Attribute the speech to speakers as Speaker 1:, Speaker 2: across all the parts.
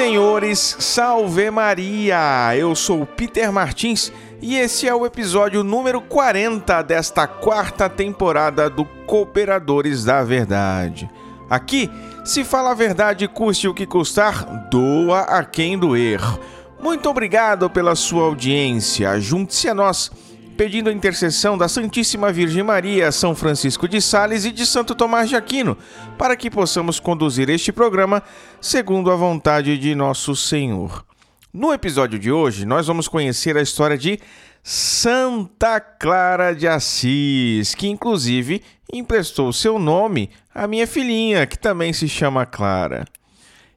Speaker 1: Senhores, salve Maria! Eu sou Peter Martins e esse é o episódio número 40 desta quarta temporada do Cooperadores da Verdade. Aqui, se fala a verdade, custe o que custar, doa a quem doer. Muito obrigado pela sua audiência. Junte-se a nós pedindo a intercessão da Santíssima Virgem Maria, São Francisco de Sales e de Santo Tomás de Aquino, para que possamos conduzir este programa segundo a vontade de nosso Senhor. No episódio de hoje, nós vamos conhecer a história de Santa Clara de Assis, que inclusive emprestou seu nome à minha filhinha, que também se chama Clara.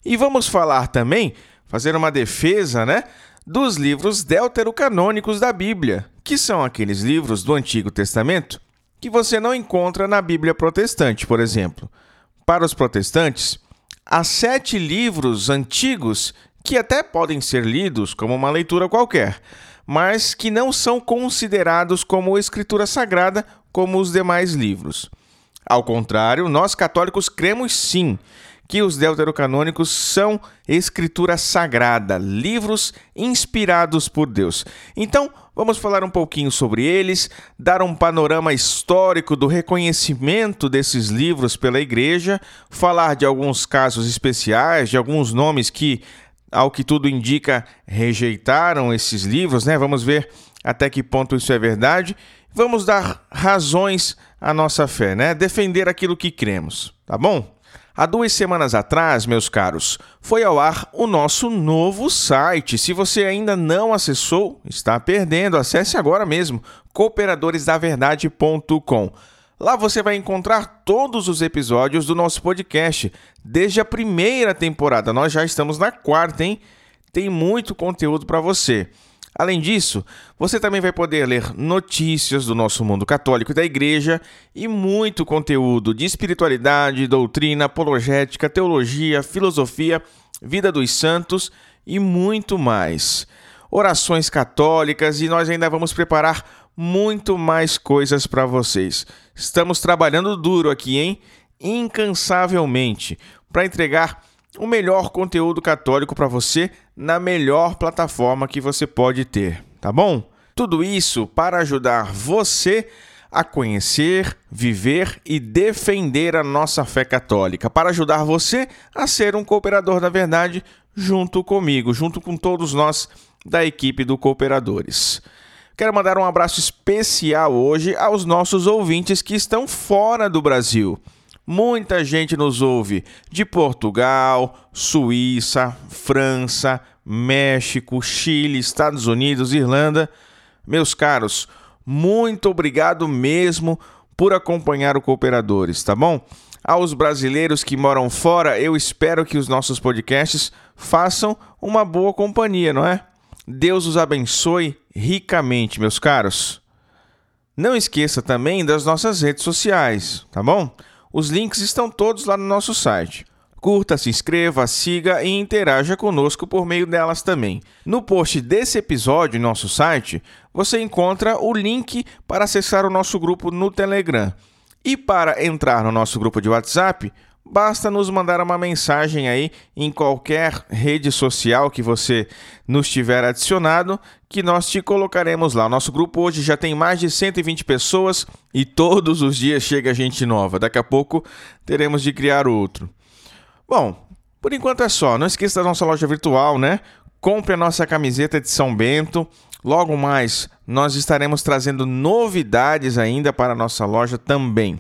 Speaker 1: E vamos falar também, fazer uma defesa, né, dos livros deuterocanônicos da Bíblia, que são aqueles livros do Antigo Testamento que você não encontra na Bíblia protestante, por exemplo. Para os protestantes, há sete livros antigos que até podem ser lidos como uma leitura qualquer, mas que não são considerados como escritura sagrada como os demais livros. Ao contrário, nós católicos cremos sim que os deuterocanônicos são escritura sagrada, livros inspirados por Deus. Então, vamos falar um pouquinho sobre eles, dar um panorama histórico do reconhecimento desses livros pela igreja, falar de alguns casos especiais, de alguns nomes que, ao que tudo indica, rejeitaram esses livros, né? Vamos ver até que ponto isso é verdade. Vamos dar razões à nossa fé, né? Defender aquilo que cremos, tá bom? Há duas semanas atrás, meus caros, foi ao ar o nosso novo site. Se você ainda não acessou, está perdendo. Acesse agora mesmo cooperadoresdaverdade.com. Lá você vai encontrar todos os episódios do nosso podcast, desde a primeira temporada. Nós já estamos na quarta, hein? Tem muito conteúdo para você. Além disso, você também vai poder ler notícias do nosso mundo católico e da igreja e muito conteúdo de espiritualidade, doutrina, apologética, teologia, filosofia, vida dos santos e muito mais. Orações católicas e nós ainda vamos preparar muito mais coisas para vocês. Estamos trabalhando duro aqui, hein? Incansavelmente para entregar o melhor conteúdo católico para você na melhor plataforma que você pode ter, tá bom? Tudo isso para ajudar você a conhecer, viver e defender a nossa fé católica, para ajudar você a ser um cooperador da verdade junto comigo, junto com todos nós da equipe do Cooperadores. Quero mandar um abraço especial hoje aos nossos ouvintes que estão fora do Brasil. Muita gente nos ouve de Portugal, Suíça, França, México, Chile, Estados Unidos, Irlanda. Meus caros, muito obrigado mesmo por acompanhar o Cooperadores, tá bom? Aos brasileiros que moram fora, eu espero que os nossos podcasts façam uma boa companhia, não é? Deus os abençoe ricamente, meus caros. Não esqueça também das nossas redes sociais, tá bom? Os links estão todos lá no nosso site. Curta, se inscreva, siga e interaja conosco por meio delas também. No post desse episódio em nosso site, você encontra o link para acessar o nosso grupo no Telegram. E para entrar no nosso grupo de WhatsApp, basta nos mandar uma mensagem aí em qualquer rede social que você nos tiver adicionado, que nós te colocaremos lá. O nosso grupo hoje já tem mais de 120 pessoas e todos os dias chega gente nova. Daqui a pouco teremos de criar outro. Bom, por enquanto é só. Não esqueça da nossa loja virtual, né? Compre a nossa camiseta de São Bento. Logo mais, nós estaremos trazendo novidades ainda para a nossa loja também.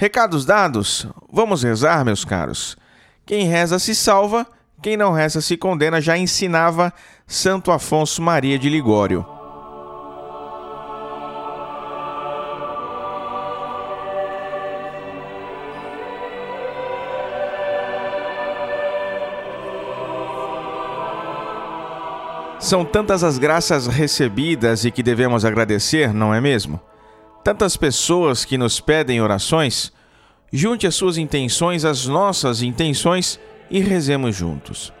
Speaker 1: Recados dados? Vamos rezar, meus caros. Quem reza se salva, quem não reza se condena, já ensinava Santo Afonso Maria de Ligório. São tantas as graças recebidas e que devemos agradecer, não é mesmo? Tantas pessoas que nos pedem orações, junte as suas intenções às nossas intenções e rezemos juntos.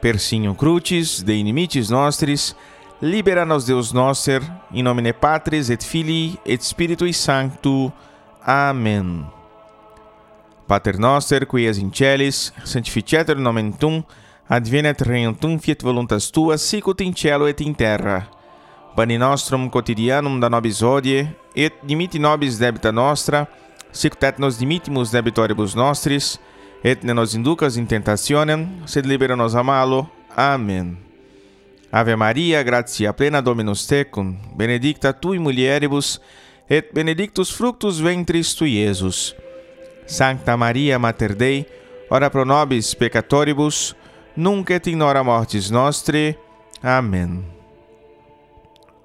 Speaker 1: Persinho crucis, de inimites nostris, libera nos Deus noster, in nomine Patris et Filii et Spiritui Sancto. Amém. Pater noster, qui es in celis, sanctificetur nomen tuum, advenet regnum tuum, fiat voluntas tua, sicut in cielo et in terra. Pani nostrum quotidianum da nobis hodie, et dimiti nobis debita nostra, et nos dimittimus debitoribus nostris, et ne nos inducas in tentationem, sed libera nos a malo. Amen. Ave Maria, gratia plena Dominus tecum, benedicta tui mulieribus, et benedictus fructus ventris tui, Iesus. Sancta Maria, Mater Dei, ora pro nobis peccatoribus, nunc et in hora mortis nostre. Amém.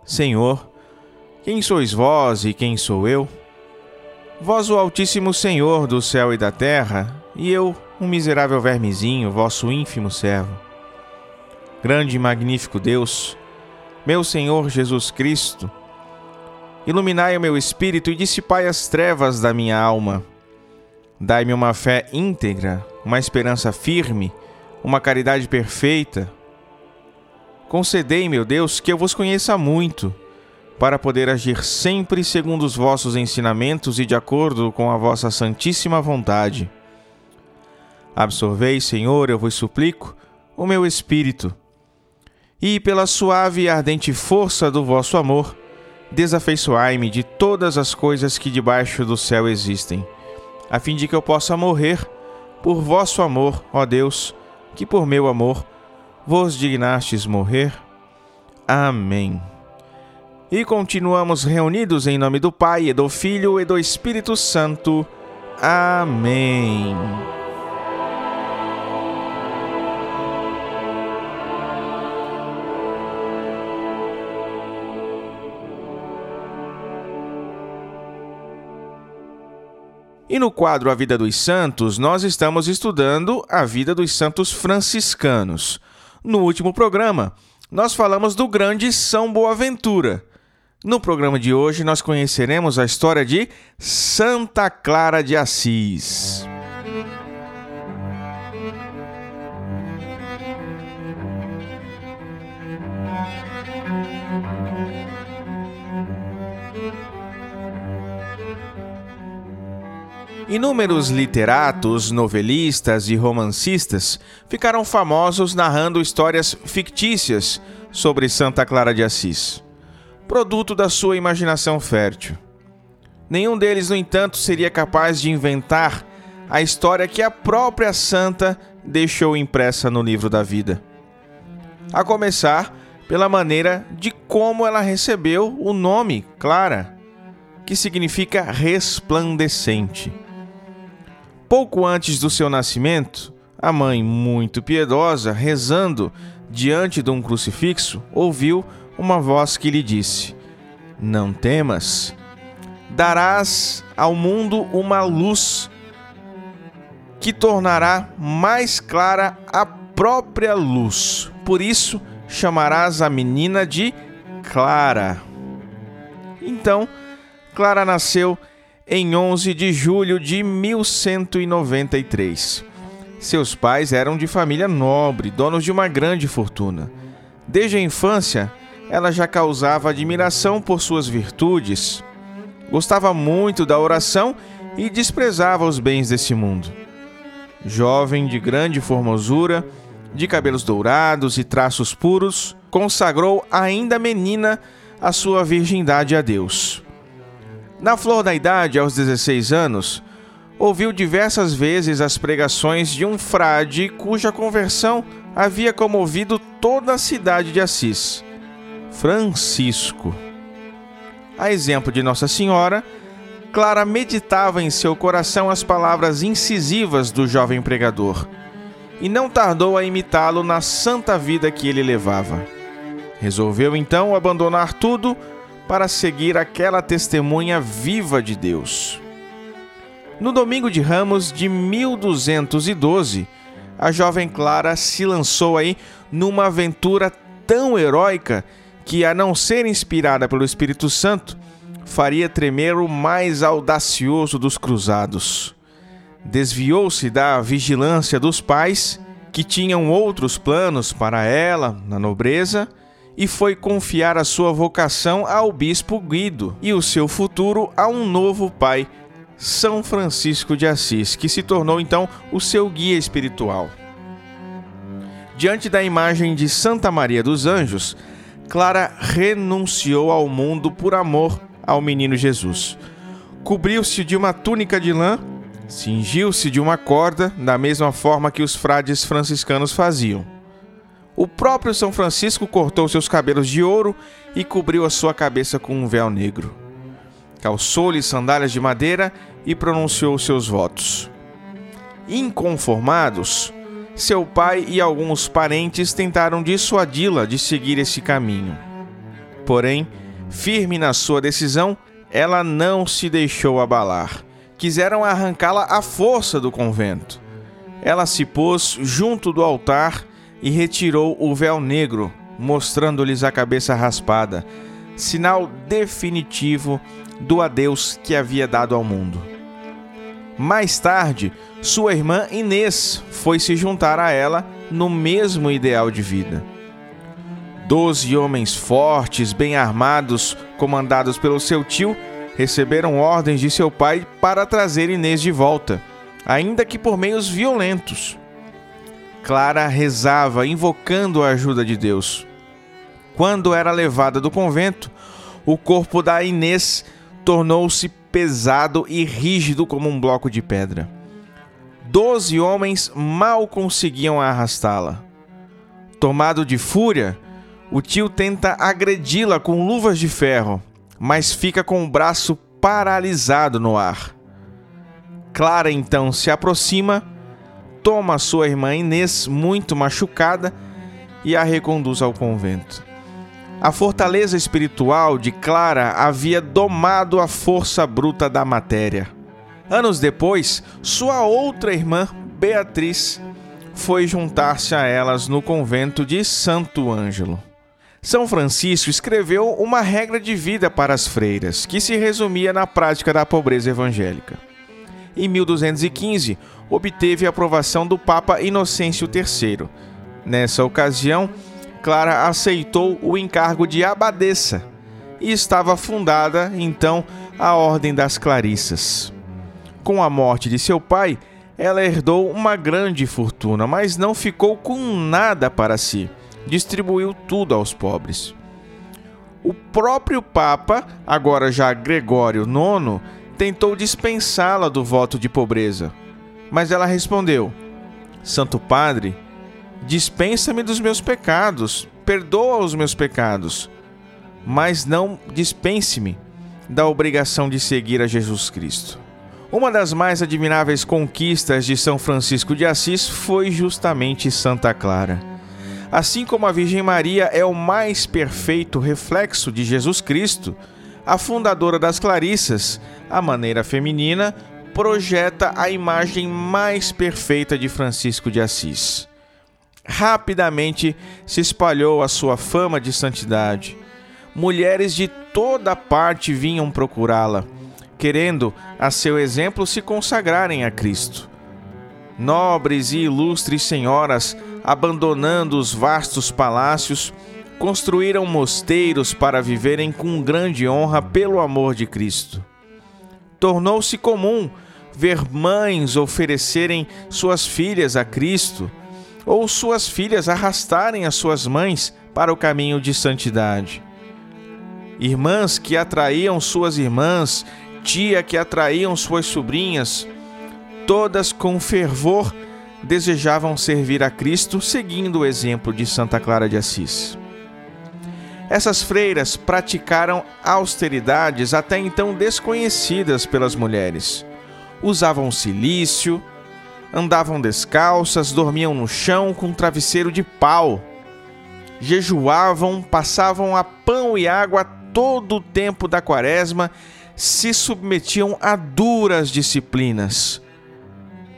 Speaker 1: Senhor, quem sois vós e quem sou eu? Vós, o Altíssimo Senhor do céu e da terra, e eu, um miserável vermezinho, vosso ínfimo servo. Grande e magnífico Deus, meu Senhor Jesus Cristo, iluminai o meu espírito e dissipai as trevas da minha alma Dai-me uma fé íntegra, uma esperança firme, uma caridade perfeita. Concedei, meu Deus, que eu vos conheça muito, para poder agir sempre segundo os vossos ensinamentos e de acordo com a vossa santíssima vontade. Absorvei, Senhor, eu vos suplico, o meu espírito, e pela suave e ardente força do vosso amor, desafeiçoai-me de todas as coisas que debaixo do céu existem a fim de que eu possa morrer por vosso amor, ó Deus, que por meu amor vos dignastes morrer. Amém. E continuamos reunidos em nome do Pai, e do Filho e do Espírito Santo. Amém. E no quadro A Vida dos Santos, nós estamos estudando a vida dos santos franciscanos. No último programa, nós falamos do grande São Boaventura. No programa de hoje, nós conheceremos a história de Santa Clara de Assis. Inúmeros literatos, novelistas e romancistas ficaram famosos narrando histórias fictícias sobre Santa Clara de Assis, produto da sua imaginação fértil. Nenhum deles, no entanto, seria capaz de inventar a história que a própria santa deixou impressa no livro da vida. A começar pela maneira de como ela recebeu o nome Clara, que significa resplandecente. Pouco antes do seu nascimento, a mãe, muito piedosa, rezando diante de um crucifixo, ouviu uma voz que lhe disse: Não temas, darás ao mundo uma luz que tornará mais clara a própria luz. Por isso chamarás a menina de Clara. Então, Clara nasceu em 11 de julho de 1193. Seus pais eram de família nobre, donos de uma grande fortuna. Desde a infância, ela já causava admiração por suas virtudes. Gostava muito da oração e desprezava os bens desse mundo. Jovem de grande formosura, de cabelos dourados e traços puros, consagrou ainda menina a sua virgindade a Deus. Na flor da idade, aos 16 anos, ouviu diversas vezes as pregações de um frade cuja conversão havia comovido toda a cidade de Assis, Francisco. A exemplo de Nossa Senhora, Clara meditava em seu coração as palavras incisivas do jovem pregador e não tardou a imitá-lo na santa vida que ele levava. Resolveu então abandonar tudo para seguir aquela testemunha viva de Deus. No domingo de Ramos de 1212, a jovem Clara se lançou aí numa aventura tão heróica que, a não ser inspirada pelo Espírito Santo, faria tremer o mais audacioso dos cruzados. Desviou-se da vigilância dos pais, que tinham outros planos para ela na nobreza, e foi confiar a sua vocação ao bispo Guido e o seu futuro a um novo pai, São Francisco de Assis, que se tornou então o seu guia espiritual. Diante da imagem de Santa Maria dos Anjos, Clara renunciou ao mundo por amor ao menino Jesus. Cobriu-se de uma túnica de lã, cingiu-se de uma corda, da mesma forma que os frades franciscanos faziam. O próprio São Francisco cortou seus cabelos de ouro e cobriu a sua cabeça com um véu negro. Calçou-lhe sandálias de madeira e pronunciou seus votos. Inconformados, seu pai e alguns parentes tentaram dissuadi-la de seguir esse caminho. Porém, firme na sua decisão, ela não se deixou abalar. Quiseram arrancá-la à força do convento. Ela se pôs junto do altar e retirou o véu negro, mostrando-lhes a cabeça raspada, sinal definitivo do adeus que havia dado ao mundo. Mais tarde, sua irmã Inês foi se juntar a ela no mesmo ideal de vida. Doze homens fortes, bem armados, comandados pelo seu tio, receberam ordens de seu pai para trazer Inês de volta, ainda que por meios violentos. Clara rezava, invocando a ajuda de Deus. Quando era levada do convento, o corpo da Inês tornou-se pesado e rígido como um bloco de pedra. Doze homens mal conseguiam arrastá-la. Tomado de fúria, o tio tenta agredi-la com luvas de ferro, mas fica com o braço paralisado no ar. Clara então se aproxima, toma sua irmã Inês, muito machucada, e a reconduz ao convento. A fortaleza espiritual de Clara havia domado a força bruta da matéria. Anos depois, sua outra irmã, Beatriz, foi juntar-se a elas no convento de Santo Ângelo. São Francisco escreveu uma regra de vida para as freiras, que se resumia na prática da pobreza evangélica. Em 1215, obteve a aprovação do Papa Inocêncio III. Nessa ocasião, Clara aceitou o encargo de abadesa e estava fundada então a Ordem das Clarissas. Com a morte de seu pai, ela herdou uma grande fortuna, mas não ficou com nada para si. Distribuiu tudo aos pobres. O próprio Papa, agora já Gregório IX, tentou dispensá-la do voto de pobreza, mas ela respondeu: Santo Padre, Dispensa-me dos meus pecados, perdoa os meus pecados, mas não dispense-me da obrigação de seguir a Jesus Cristo. Uma das mais admiráveis conquistas de São Francisco de Assis foi justamente Santa Clara. Assim como a Virgem Maria é o mais perfeito reflexo de Jesus Cristo, a fundadora das Clarissas, a maneira feminina, projeta a imagem mais perfeita de Francisco de Assis rapidamente se espalhou a sua fama de santidade. Mulheres de toda parte vinham procurá-la, querendo, a seu exemplo, se consagrarem a Cristo. Nobres e ilustres senhoras, abandonando os vastos palácios, construíram mosteiros para viverem com grande honra pelo amor de Cristo. Tornou-se comum ver mães oferecerem suas filhas a Cristo ou suas filhas arrastarem as suas mães para o caminho de santidade. Irmãs que atraíam suas irmãs, tia que atraíam suas sobrinhas, todas com fervor desejavam servir a Cristo seguindo o exemplo de Santa Clara de Assis. Essas freiras praticaram austeridades até então desconhecidas pelas mulheres. Usavam silício, andavam descalças, dormiam no chão com um travesseiro de pau. Jejuavam, passavam a pão e água todo o tempo da quaresma, se submetiam a duras disciplinas.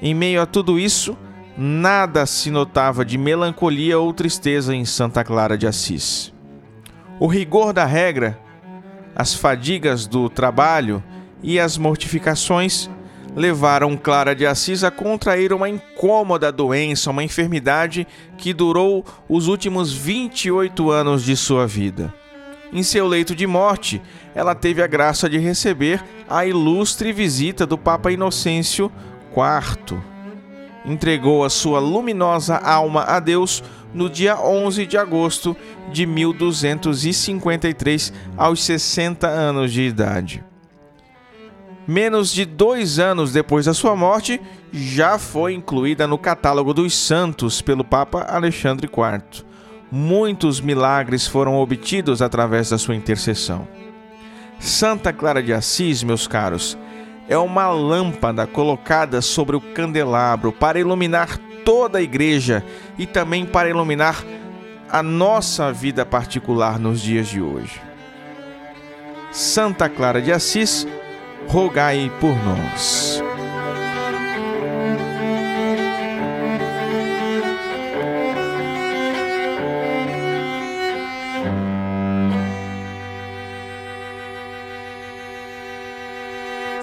Speaker 1: Em meio a tudo isso, nada se notava de melancolia ou tristeza em Santa Clara de Assis. O rigor da regra, as fadigas do trabalho e as mortificações levaram Clara de Assis a contrair uma incômoda doença, uma enfermidade que durou os últimos 28 anos de sua vida. Em seu leito de morte, ela teve a graça de receber a ilustre visita do Papa Inocêncio IV. Entregou a sua luminosa alma a Deus no dia 11 de agosto de 1253, aos 60 anos de idade. Menos de dois anos depois da sua morte, já foi incluída no catálogo dos santos pelo Papa Alexandre IV muitos milagres foram obtidos através da sua intercessão. Santa Clara de Assis, meus caros, é uma lâmpada colocada sobre o candelabro para iluminar toda a igreja e também para iluminar a nossa vida particular nos dias de hoje. Santa Clara de Assis, rogai por nós.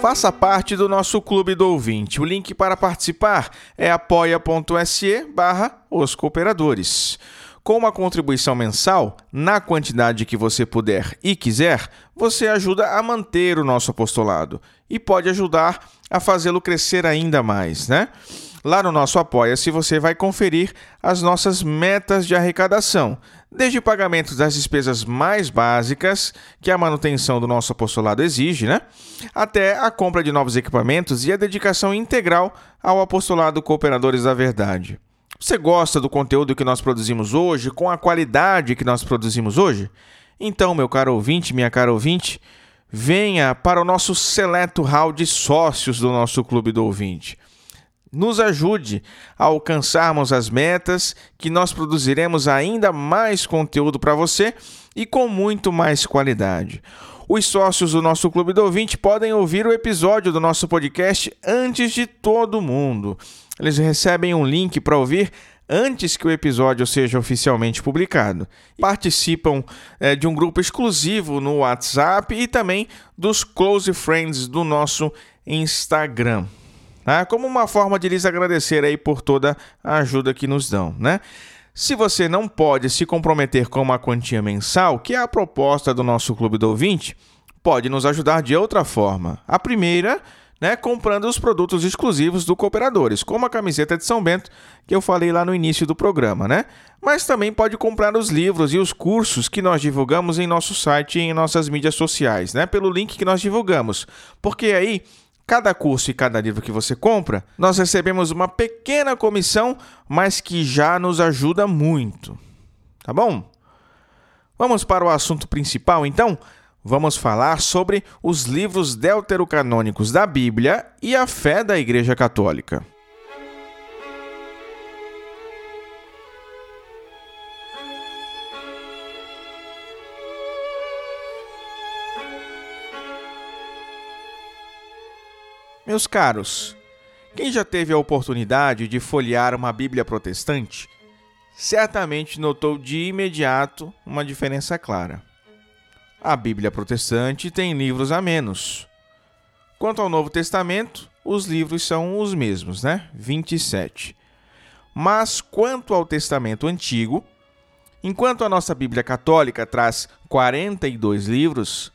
Speaker 1: Faça parte do nosso clube do ouvinte. O link para participar é apoia.se barra os cooperadores. Com uma contribuição mensal, na quantidade que você puder e quiser, você ajuda a manter o nosso apostolado e pode ajudar a fazê-lo crescer ainda mais, né? Lá no nosso Apoia-se você vai conferir as nossas metas de arrecadação, desde pagamentos das despesas mais básicas que a manutenção do nosso apostolado exige, né? Até a compra de novos equipamentos e a dedicação integral ao apostolado Cooperadores da Verdade. Você gosta do conteúdo que nós produzimos hoje, com a qualidade que nós produzimos hoje? Então, meu caro ouvinte, minha cara ouvinte, venha para o nosso seleto hall de sócios do nosso Clube do Ouvinte nos ajude a alcançarmos as metas, que nós produziremos ainda mais conteúdo para você e com muito mais qualidade. Os sócios do nosso Clube do Ouvinte podem ouvir o episódio do nosso podcast antes de todo mundo. Eles recebem um link para ouvir antes que o episódio seja oficialmente publicado. Participam é, de um grupo exclusivo no WhatsApp e também dos Close Friends do nosso Instagram né? como uma forma de lhes agradecer aí por toda a ajuda que nos dão, né? Se você não pode se comprometer com uma quantia mensal, que é a proposta do nosso Clube do Ouvinte, pode nos ajudar de outra forma. A primeira, né, comprando os produtos exclusivos do Cooperadores, como a camiseta de São Bento, que eu falei lá no início do programa, né? Mas também pode comprar os livros e os cursos que nós divulgamos em nosso site e em nossas mídias sociais, né? Pelo link que nós divulgamos. Porque aí Cada curso e cada livro que você compra, nós recebemos uma pequena comissão, mas que já nos ajuda muito. Tá bom? Vamos para o assunto principal então? Vamos falar sobre os livros deuterocanônicos da Bíblia e a fé da Igreja Católica. Meus caros, quem já teve a oportunidade de folhear uma Bíblia protestante, certamente notou de imediato uma diferença clara. A Bíblia protestante tem livros a menos. Quanto ao Novo Testamento, os livros são os mesmos, né? 27. Mas quanto ao Testamento Antigo, enquanto a nossa Bíblia Católica traz 42 livros,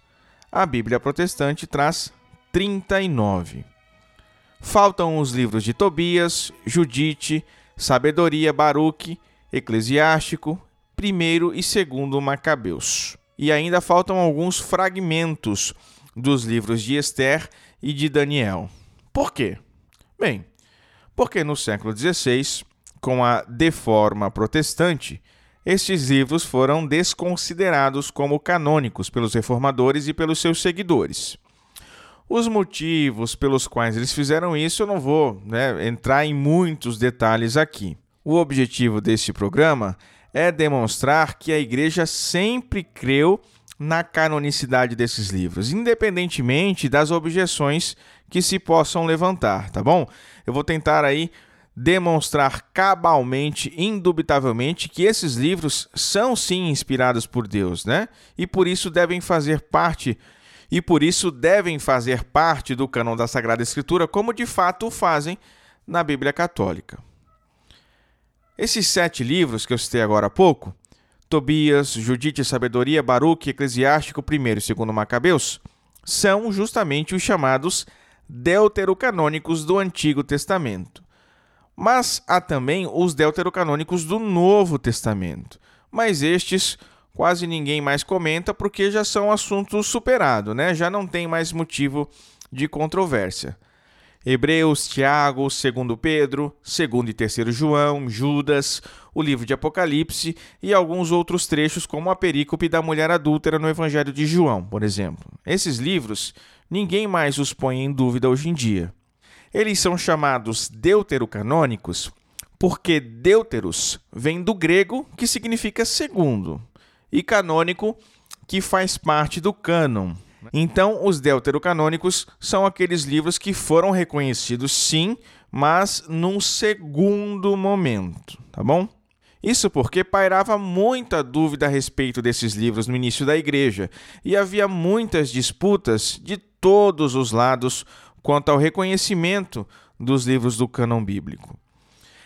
Speaker 1: a Bíblia Protestante traz 39. Faltam os livros de Tobias, Judite, Sabedoria, Baruque, Eclesiástico, primeiro e segundo Macabeus. E ainda faltam alguns fragmentos dos livros de Esther e de Daniel. Por quê? Bem, porque no século XVI, com a deforma protestante, estes livros foram desconsiderados como canônicos pelos reformadores e pelos seus seguidores. Os motivos pelos quais eles fizeram isso eu não vou né, entrar em muitos detalhes aqui. O objetivo deste programa é demonstrar que a igreja sempre creu na canonicidade desses livros, independentemente das objeções que se possam levantar, tá bom? Eu vou tentar aí demonstrar cabalmente, indubitavelmente, que esses livros são sim inspirados por Deus, né? E por isso devem fazer parte e por isso devem fazer parte do cânon da Sagrada Escritura, como de fato fazem na Bíblia Católica. Esses sete livros que eu citei agora há pouco, Tobias, Judite, Sabedoria, Baruque, Eclesiástico, 1 e 2 Macabeus, são justamente os chamados deuterocanônicos do Antigo Testamento. Mas há também os deuterocanônicos do Novo Testamento. Mas estes quase ninguém mais comenta porque já são assuntos superados, né? Já não tem mais motivo de controvérsia. Hebreus, Tiago, 2 Pedro, 2 e 3 João, Judas, o livro de Apocalipse e alguns outros trechos, como a perícope da mulher adúltera no Evangelho de João, por exemplo. Esses livros, ninguém mais os põe em dúvida hoje em dia. Eles são chamados deuterocanônicos porque deuteros vem do grego, que significa segundo, e canônico, que faz parte do cânon. Então, os deuterocanônicos são aqueles livros que foram reconhecidos sim, mas num segundo momento, tá bom? Isso porque pairava muita dúvida a respeito desses livros no início da igreja e havia muitas disputas de todos os lados quanto ao reconhecimento dos livros do cânon bíblico.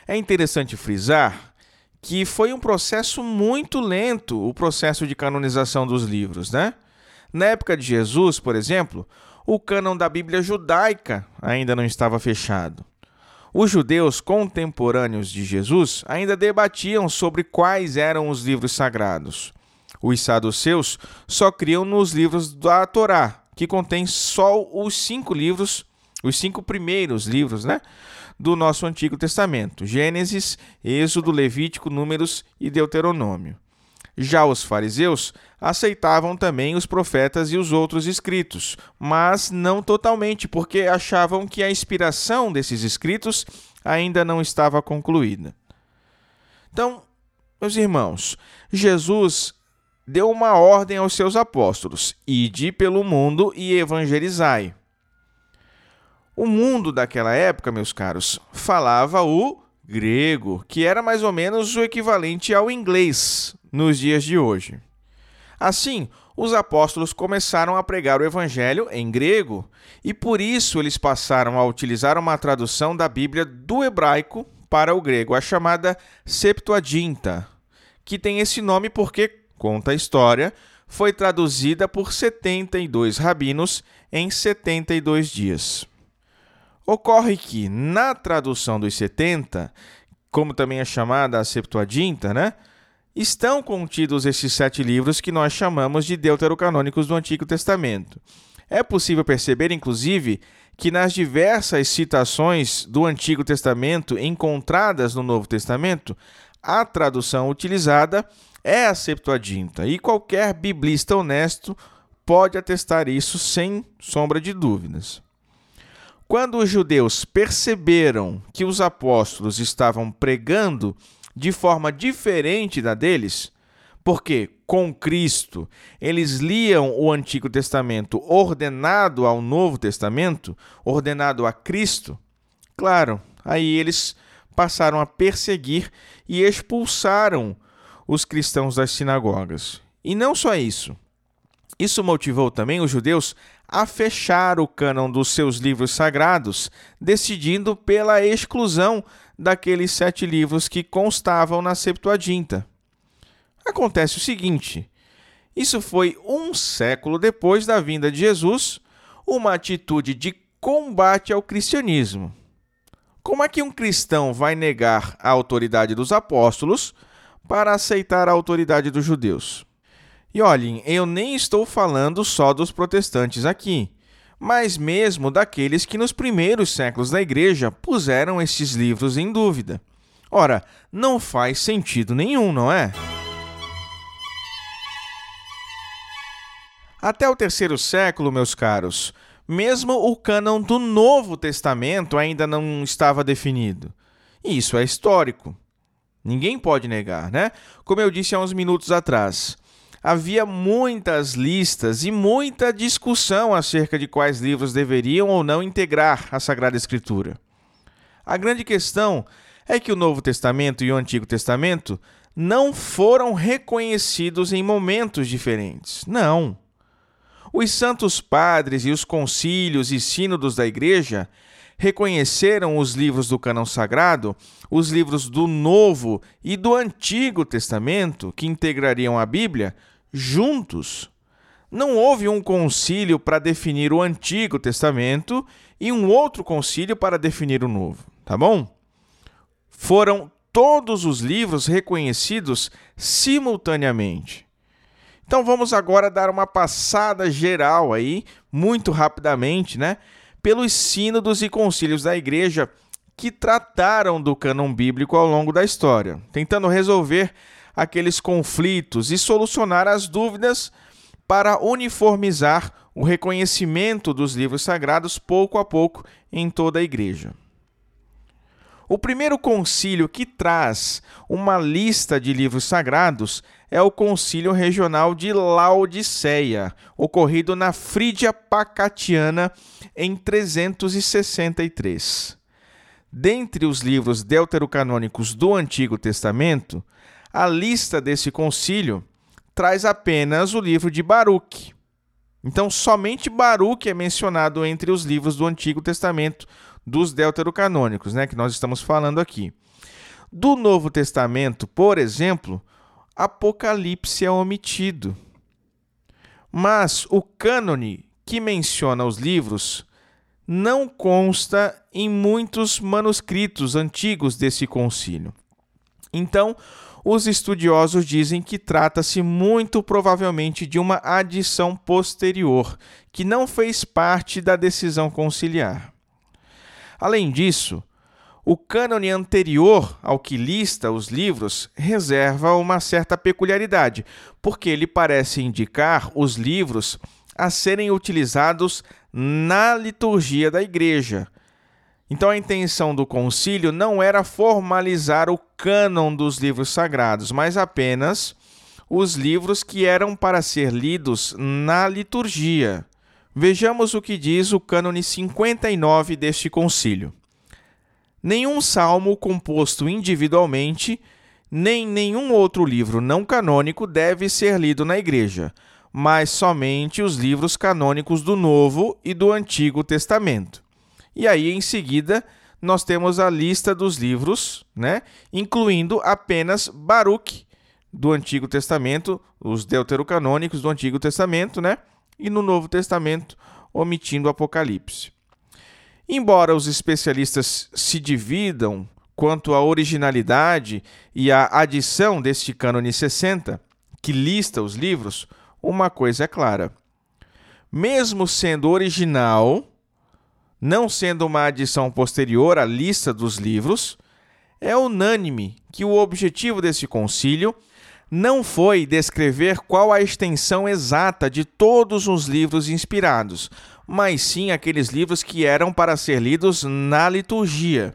Speaker 1: É interessante frisar que foi um processo muito lento o processo de canonização dos livros, né? Na época de Jesus, por exemplo, o cânon da Bíblia judaica ainda não estava fechado. Os judeus contemporâneos de Jesus ainda debatiam sobre quais eram os livros sagrados. Os saduceus só criam nos livros da Torá, que contém só os cinco livros, os cinco primeiros livros, né? Do nosso Antigo Testamento: Gênesis, Êxodo, Levítico, Números e Deuteronômio. Já os fariseus aceitavam também os profetas e os outros escritos, mas não totalmente, porque achavam que a inspiração desses escritos ainda não estava concluída. Então, meus irmãos, Jesus deu uma ordem aos seus apóstolos: ide pelo mundo e evangelizai. O mundo daquela época, meus caros, falava o grego, que era mais ou menos o equivalente ao inglês nos dias de hoje. Assim, os apóstolos começaram a pregar o evangelho em grego e por isso eles passaram a utilizar uma tradução da Bíblia do hebraico para o grego, a chamada Septuaginta, que tem esse nome porque, conta a história, foi traduzida por 72 rabinos em 72 dias. Ocorre que, na tradução dos 70, como também é chamada a Septuaginta, né, estão contidos esses sete livros que nós chamamos de deuterocanônicos do Antigo Testamento. É possível perceber, inclusive, que nas diversas citações do Antigo Testamento encontradas no Novo Testamento, a tradução utilizada é a Septuaginta, e qualquer biblista honesto pode atestar isso sem sombra de dúvidas. Quando os judeus perceberam que os apóstolos estavam pregando de forma diferente da deles, porque com Cristo eles liam o Antigo Testamento ordenado ao Novo Testamento, ordenado a Cristo, claro, aí eles passaram a perseguir e expulsaram os cristãos das sinagogas. E não só isso. Isso motivou também os judeus a fechar o cânon dos seus livros sagrados, decidindo pela exclusão daqueles sete livros que constavam na Septuaginta. Acontece o seguinte: isso foi um século depois da vinda de Jesus, uma atitude de combate ao cristianismo. Como é que um cristão vai negar a autoridade dos apóstolos para aceitar a autoridade dos judeus? E olhem, eu nem estou falando só dos protestantes aqui, mas mesmo daqueles que nos primeiros séculos da Igreja puseram estes livros em dúvida. Ora, não faz sentido nenhum, não é? Até o terceiro século, meus caros, mesmo o cânon do Novo Testamento ainda não estava definido. E isso é histórico. Ninguém pode negar, né? Como eu disse há uns minutos atrás havia muitas listas e muita discussão acerca de quais livros deveriam ou não integrar a Sagrada Escritura. A grande questão é que o Novo Testamento e o Antigo Testamento não foram reconhecidos em momentos diferentes. Não. Os santos padres e os concílios e sínodos da Igreja reconheceram os livros do cânon sagrado, os livros do Novo e do Antigo Testamento, que integrariam a Bíblia, juntos. Não houve um concílio para definir o Antigo Testamento e um outro concílio para definir o Novo, tá bom? Foram todos os livros reconhecidos simultaneamente. Então vamos agora dar uma passada geral aí, muito rapidamente, né, pelos sínodos e concílios da igreja que trataram do cânon bíblico ao longo da história, tentando resolver aqueles conflitos e solucionar as dúvidas para uniformizar o reconhecimento dos livros sagrados pouco a pouco em toda a igreja. O primeiro concílio que traz uma lista de livros sagrados é o Concílio Regional de Laodiceia, ocorrido na Frígia Pacatiana em 363. Dentre os livros deuterocanônicos do Antigo Testamento, a lista desse concílio traz apenas o livro de Baruque. Então, somente Baruque é mencionado entre os livros do Antigo Testamento dos deuterocanônicos, né, que nós estamos falando aqui. Do Novo Testamento, por exemplo, Apocalipse é omitido. Mas o cânone que menciona os livros não consta em muitos manuscritos antigos desse concílio. Então, os estudiosos dizem que trata-se muito provavelmente de uma adição posterior, que não fez parte da decisão conciliar. Além disso, o cânone anterior ao que lista os livros reserva uma certa peculiaridade, porque ele parece indicar os livros a serem utilizados na liturgia da igreja. Então a intenção do concílio não era formalizar o cânon dos livros sagrados, mas apenas os livros que eram para ser lidos na liturgia. Vejamos o que diz o cânone 59 deste concílio. Nenhum salmo composto individualmente, nem nenhum outro livro não canônico deve ser lido na igreja, mas somente os livros canônicos do Novo e do Antigo Testamento. E aí, em seguida, nós temos a lista dos livros, né, incluindo apenas Baruch do Antigo Testamento, os deuterocanônicos do Antigo Testamento, né? e no Novo Testamento, omitindo o Apocalipse. Embora os especialistas se dividam quanto à originalidade e à adição deste cânone 60, que lista os livros, uma coisa é clara. Mesmo sendo original, não sendo uma adição posterior à lista dos livros, é unânime que o objetivo desse concílio não foi descrever qual a extensão exata de todos os livros inspirados, mas sim aqueles livros que eram para ser lidos na liturgia.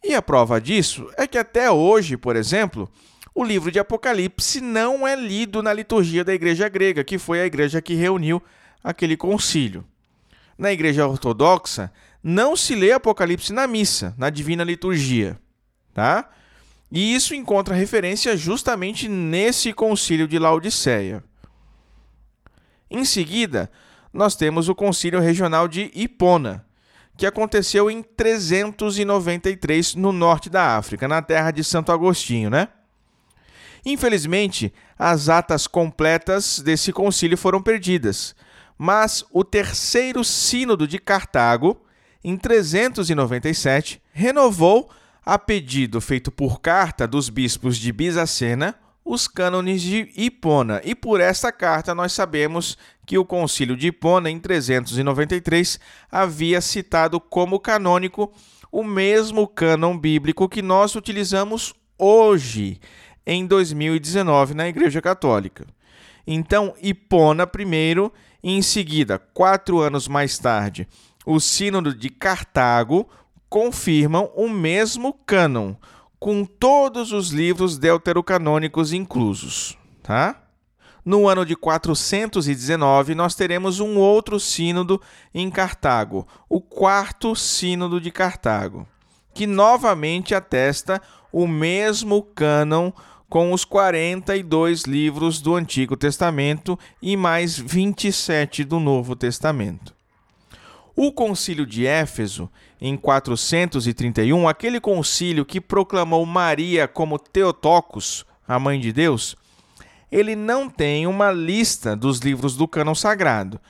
Speaker 1: E a prova disso é que até hoje, por exemplo, o livro de Apocalipse não é lido na liturgia da igreja grega, que foi a igreja que reuniu aquele concílio. Na igreja ortodoxa, não se lê Apocalipse na missa, na divina liturgia, tá? E isso encontra referência justamente nesse concílio de Laodiceia. Em seguida, nós temos o concílio regional de Hipona, que aconteceu em 393 no norte da África, na terra de Santo Agostinho, né? Infelizmente, as atas completas desse concílio foram perdidas, mas o terceiro sínodo de Cartago, em 397, renovou a pedido feito por carta dos bispos de Bizacena, os cânones de Hipona, e por esta carta nós sabemos que o Concílio de Hipona, em 393, havia citado como canônico o mesmo cânon bíblico que nós utilizamos hoje, em 2019, na Igreja Católica. Então, Hipona primeiro, em seguida, quatro anos mais tarde, o Sínodo de Cartago, confirmam o mesmo cânon, com todos os livros deuterocanônicos inclusos, tá? No ano de 419, nós teremos um outro sínodo em Cartago, o quarto sínodo de Cartago, que novamente atesta o mesmo cânon com os 42 livros do Antigo Testamento e mais 27 do Novo Testamento. O concílio de Éfeso, em 431, aquele concílio que proclamou Maria como Teotocos, a mãe de Deus, ele não tem uma lista dos livros do cânon sagrado,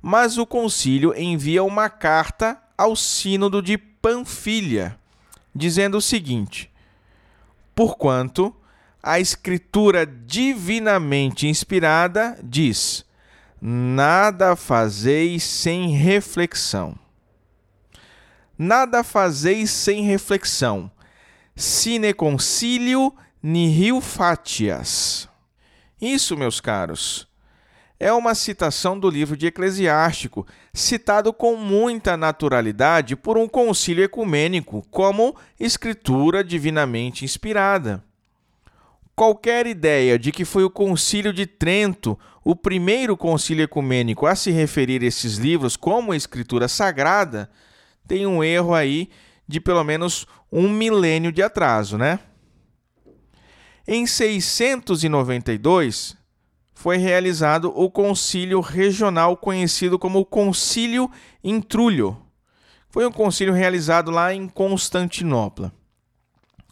Speaker 1: mas o concílio envia uma carta ao Sínodo de Panfilha, dizendo o seguinte: Porquanto a Escritura divinamente inspirada diz: Nada fazeis sem reflexão. Nada fazeis sem reflexão. Sine concilio nihil fatias. Isso, meus caros, é uma citação do livro de Eclesiástico, citado com muita naturalidade por um concílio ecumênico como escritura divinamente inspirada. Qualquer ideia de que foi o Concílio de Trento o primeiro concílio ecumênico a se referir a esses livros como escritura sagrada tem um erro aí de pelo menos um milênio de atraso, né? Em 692 foi realizado o concílio regional conhecido como Concílio Intrúlio. Foi um concílio realizado lá em Constantinopla.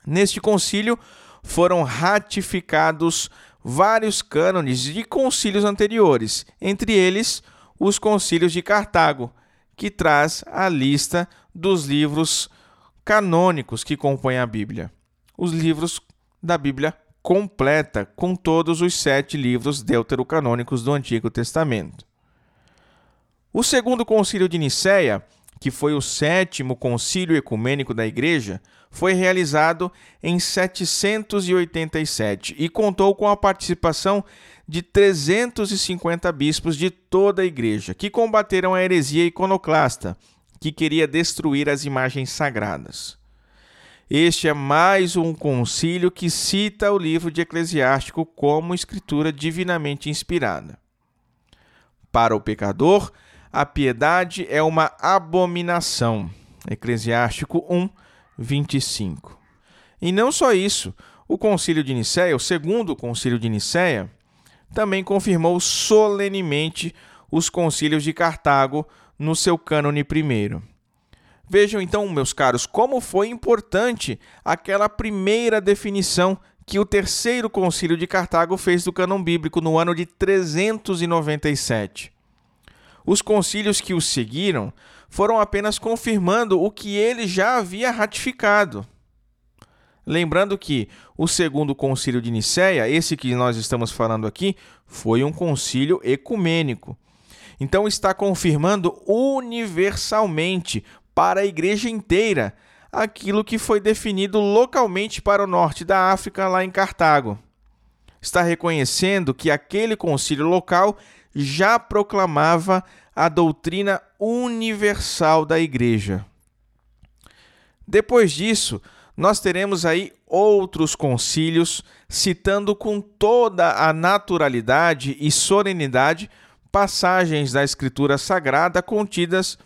Speaker 1: Neste concílio foram ratificados vários cânones de concílios anteriores, entre eles os concílios de Cartago, que traz a lista dos livros canônicos que compõem a Bíblia. Os livros da Bíblia completa, com todos os sete livros deuterocanônicos do Antigo Testamento. O segundo concílio de Nicéia que foi o sétimo concílio ecumênico da Igreja, foi realizado em 787 e contou com a participação de 350 bispos de toda a Igreja, que combateram a heresia iconoclasta, que queria destruir as imagens sagradas. Este é mais um concílio que cita o livro de Eclesiástico como escritura divinamente inspirada. Para o pecador, a piedade é uma abominação. Eclesiástico 1, 25. E não só isso, o Concílio de Nicéia, o segundo Concílio de Nicéia, também confirmou solenemente os concílios de Cartago no seu cânone primeiro. Vejam então, meus caros, como foi importante aquela primeira definição que o terceiro concílio de Cartago fez do cânon bíblico no ano de 397. Os concílios que o seguiram foram apenas confirmando o que ele já havia ratificado. Lembrando que o segundo concílio de Nicéia, esse que nós estamos falando aqui, foi um concílio ecumênico. Então está confirmando universalmente para a igreja inteira aquilo que foi definido localmente para o norte da África, lá em Cartago. Está reconhecendo que aquele concílio local já proclamava a doutrina universal da igreja. Depois disso, nós teremos aí outros concílios citando com toda a naturalidade e solenidade passagens da Escritura Sagrada contidas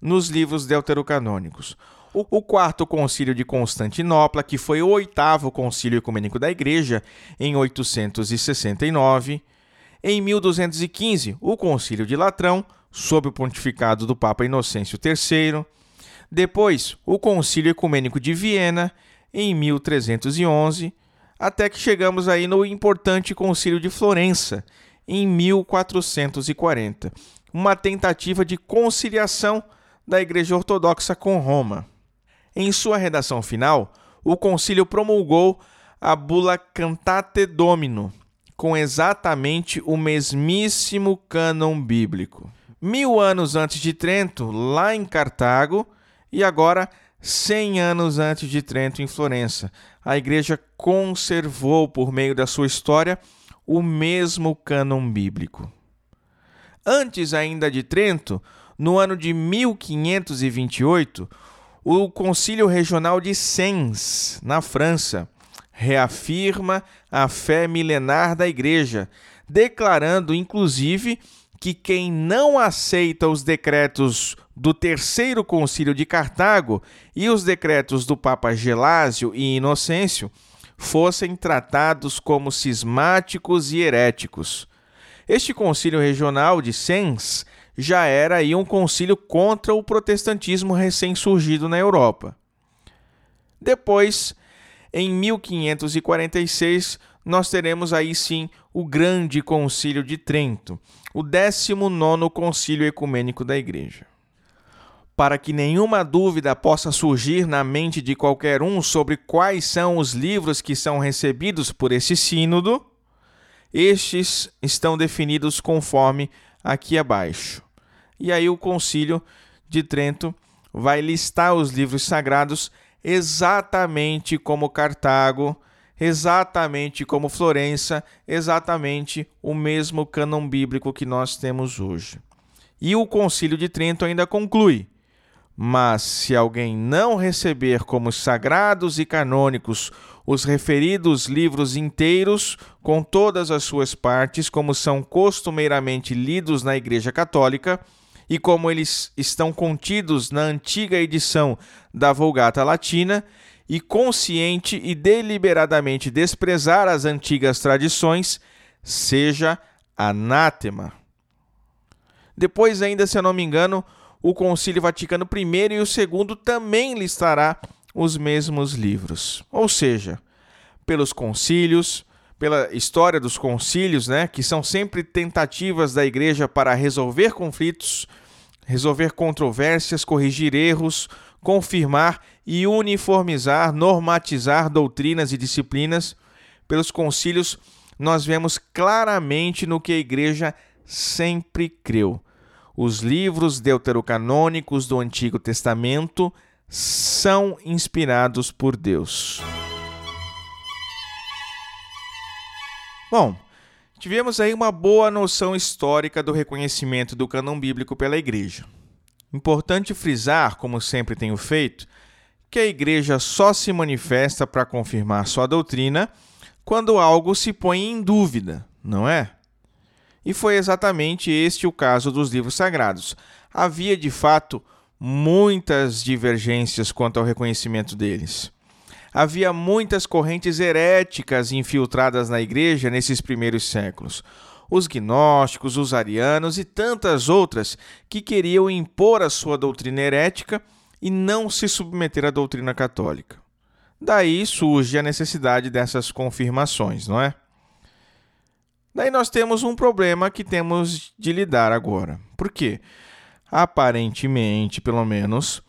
Speaker 1: nos livros deuterocanônicos. O quarto concílio de Constantinopla, que foi o oitavo concílio ecumênico da Igreja, em 869, em 1215, o Concílio de Latrão, sob o pontificado do Papa Inocêncio III. Depois, o Concílio Ecumênico de Viena, em 1311, até que chegamos aí no importante Concílio de Florença, em 1440, uma tentativa de conciliação da Igreja Ortodoxa com Roma. Em sua redação final, o concílio promulgou a bula Cantate Domino, com exatamente o mesmíssimo cânon bíblico. Mil anos antes de Trento, lá em Cartago, e agora cem anos antes de Trento, em Florença, a igreja conservou, por meio da sua história, o mesmo cânon bíblico. Antes ainda de Trento, no ano de 1528, o Concílio Regional de Sens, na França, reafirma a fé milenar da Igreja, declarando inclusive que quem não aceita os decretos do Terceiro Concílio de Cartago e os decretos do Papa Gelásio e Inocêncio fossem tratados como cismáticos e heréticos. Este concílio regional de Sens já era aí um concílio contra o protestantismo recém-surgido na Europa. Depois, em 1546, nós teremos aí sim o Grande Concílio de Trento, o 19 Concílio Ecumênico da Igreja. Para que nenhuma dúvida possa surgir na mente de qualquer um sobre quais são os livros que são recebidos por esse sínodo, estes estão definidos conforme aqui abaixo. E aí o Concílio de Trento vai listar os livros sagrados exatamente como Cartago, exatamente como Florença, exatamente o mesmo cânon bíblico que nós temos hoje. E o Concílio de Trento ainda conclui: mas se alguém não receber como sagrados e canônicos os referidos livros inteiros, com todas as suas partes, como são costumeiramente lidos na Igreja Católica, e como eles estão contidos na antiga edição da Vulgata Latina, e consciente e deliberadamente desprezar as antigas tradições, seja anátema. Depois, ainda, se eu não me engano, o Concílio Vaticano I e o segundo também listará os mesmos livros. Ou seja, pelos concílios, pela história dos concílios, né, que são sempre tentativas da igreja para resolver conflitos, resolver controvérsias, corrigir erros, confirmar e uniformizar, normatizar doutrinas e disciplinas. Pelos concílios, nós vemos claramente no que a igreja sempre creu. Os livros deuterocanônicos do Antigo Testamento são inspirados por Deus. Bom, tivemos aí uma boa noção histórica do reconhecimento do cânon bíblico pela Igreja. Importante frisar, como sempre tenho feito, que a Igreja só se manifesta para confirmar sua doutrina quando algo se põe em dúvida, não é? E foi exatamente este o caso dos livros sagrados. Havia de fato muitas divergências quanto ao reconhecimento deles havia muitas correntes heréticas infiltradas na igreja nesses primeiros séculos. Os gnósticos, os arianos e tantas outras que queriam impor a sua doutrina herética e não se submeter à doutrina católica. Daí surge a necessidade dessas confirmações, não é? Daí nós temos um problema que temos de lidar agora. Por quê? Aparentemente, pelo menos,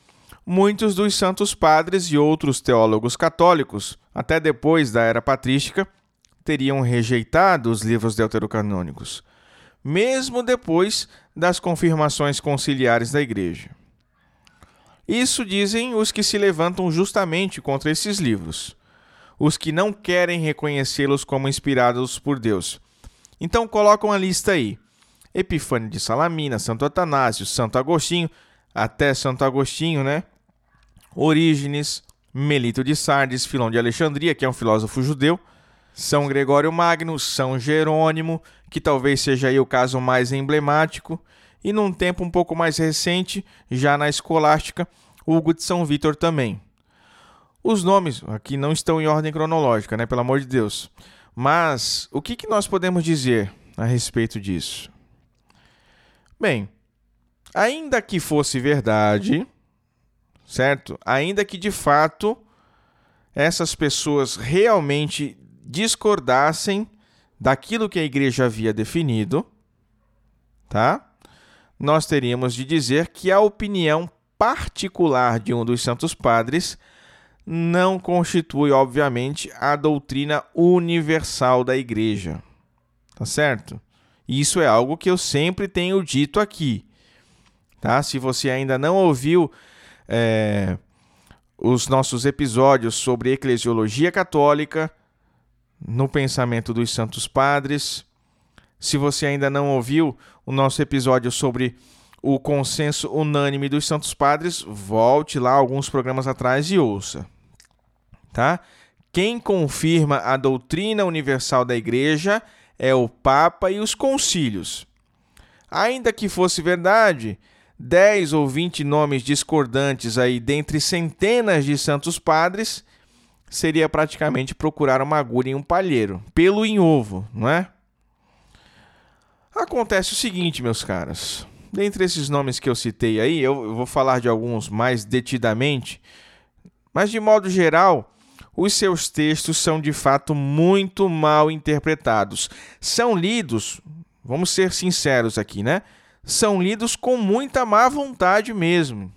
Speaker 1: muitos dos santos padres e outros teólogos católicos, até depois da era patrística, teriam rejeitado os livros deuterocanônicos, mesmo depois das confirmações conciliares da Igreja. Isso dizem os que se levantam justamente contra esses livros, os que não querem reconhecê-los como inspirados por Deus. Então colocam a lista aí: Epifânio de Salamina, Santo Atanásio, Santo Agostinho, até Santo Agostinho, né? Orígenes, Melito de Sardes, Filão de Alexandria, que é um filósofo judeu, São Gregório Magno, São Jerônimo, que talvez seja aí o caso mais emblemático, e num tempo um pouco mais recente, já na escolástica, Hugo de São Vítor também. Os nomes aqui não estão em ordem cronológica, né, pelo amor de Deus. Mas o que, que nós podemos dizer a respeito disso? Bem, ainda que fosse verdade certo? Ainda que de fato essas pessoas realmente discordassem daquilo que a igreja havia definido, tá? Nós teríamos de dizer que a opinião particular de um dos santos padres não constitui, obviamente, a doutrina universal da igreja. Tá certo? Isso é algo que eu sempre tenho dito aqui. Tá? Se você ainda não ouviu é, os nossos episódios sobre eclesiologia católica, no pensamento dos santos padres. Se você ainda não ouviu o nosso episódio sobre o consenso unânime dos santos padres, volte lá alguns programas atrás e ouça. Tá? Quem confirma a doutrina universal da igreja é o Papa e os concílios. Ainda que fosse verdade 10 ou 20 nomes discordantes aí dentre centenas de santos padres, seria praticamente procurar uma agulha em um palheiro, pelo em ovo, não é? Acontece o seguinte, meus caros. dentre esses nomes que eu citei aí, eu vou falar de alguns mais detidamente, mas de modo geral, os seus textos são de fato muito mal interpretados. São lidos, vamos ser sinceros aqui, né? São lidos com muita má vontade mesmo.